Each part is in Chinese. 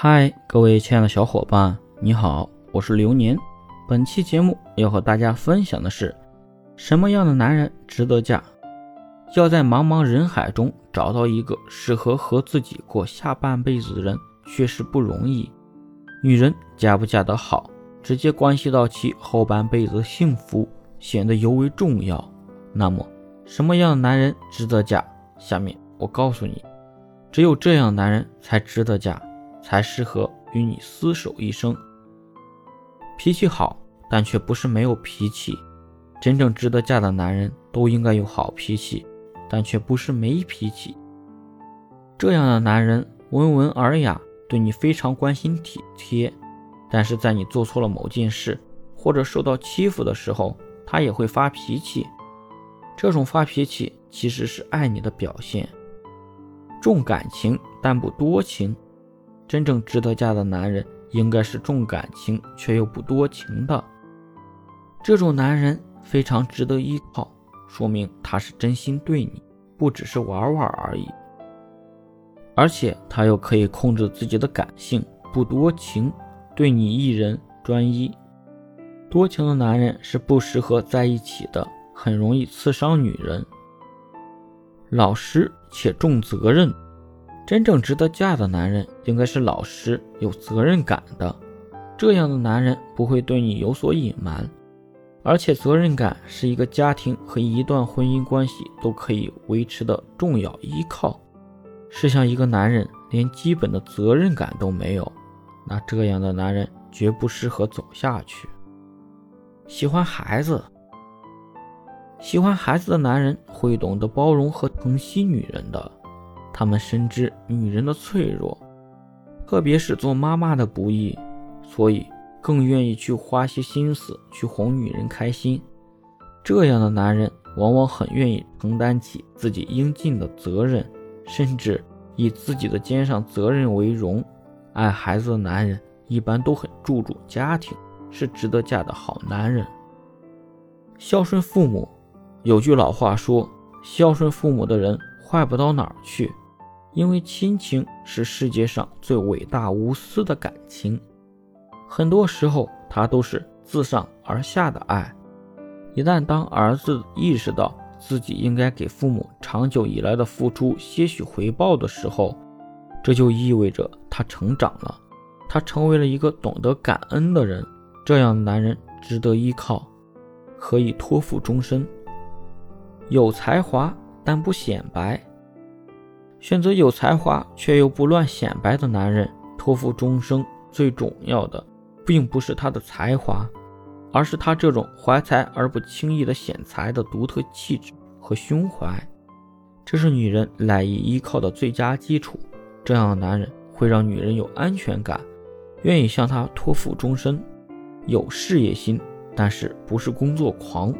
嗨，各位亲爱的小伙伴，你好，我是流年。本期节目要和大家分享的是，什么样的男人值得嫁？要在茫茫人海中找到一个适合和自己过下半辈子的人，确实不容易。女人嫁不嫁得好，直接关系到其后半辈子的幸福，显得尤为重要。那么，什么样的男人值得嫁？下面我告诉你，只有这样男人才值得嫁。才适合与你厮守一生。脾气好，但却不是没有脾气。真正值得嫁的男人都应该有好脾气，但却不是没脾气。这样的男人温文尔雅，对你非常关心体贴，但是在你做错了某件事或者受到欺负的时候，他也会发脾气。这种发脾气其实是爱你的表现，重感情但不多情。真正值得嫁的男人，应该是重感情却又不多情的。这种男人非常值得依靠，说明他是真心对你，不只是玩玩而已。而且他又可以控制自己的感性，不多情，对你一人专一。多情的男人是不适合在一起的，很容易刺伤女人。老实且重责任。真正值得嫁的男人，应该是老实、有责任感的。这样的男人不会对你有所隐瞒，而且责任感是一个家庭和一段婚姻关系都可以维持的重要依靠。试想，一个男人连基本的责任感都没有，那这样的男人绝不适合走下去。喜欢孩子，喜欢孩子的男人会懂得包容和疼惜女人的。他们深知女人的脆弱，特别是做妈妈的不易，所以更愿意去花些心思去哄女人开心。这样的男人往往很愿意承担起自己应尽的责任，甚至以自己的肩上责任为荣。爱孩子的男人一般都很注重家庭，是值得嫁的好男人。孝顺父母，有句老话说：“孝顺父母的人坏不到哪儿去。”因为亲情是世界上最伟大无私的感情，很多时候它都是自上而下的爱。一旦当儿子意识到自己应该给父母长久以来的付出些许回报的时候，这就意味着他成长了，他成为了一个懂得感恩的人。这样的男人值得依靠，可以托付终身。有才华但不显摆。选择有才华却又不乱显摆的男人，托付终生。最重要的，并不是他的才华，而是他这种怀才而不轻易的显才的独特气质和胸怀。这是女人赖以依靠的最佳基础。这样的男人会让女人有安全感，愿意向他托付终身。有事业心，但是不是工作狂。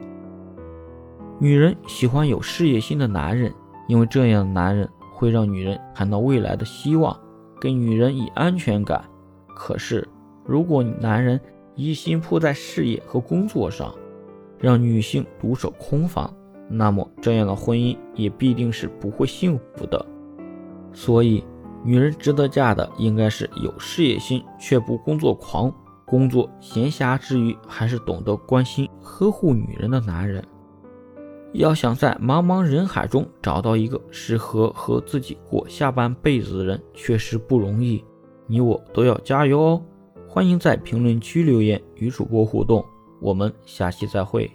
女人喜欢有事业心的男人，因为这样的男人。会让女人看到未来的希望，给女人以安全感。可是，如果男人一心扑在事业和工作上，让女性独守空房，那么这样的婚姻也必定是不会幸福的。所以，女人值得嫁的应该是有事业心却不工作狂，工作闲暇之余还是懂得关心呵护女人的男人。要想在茫茫人海中找到一个适合和自己过下半辈子的人，确实不容易。你我都要加油哦！欢迎在评论区留言与主播互动，我们下期再会。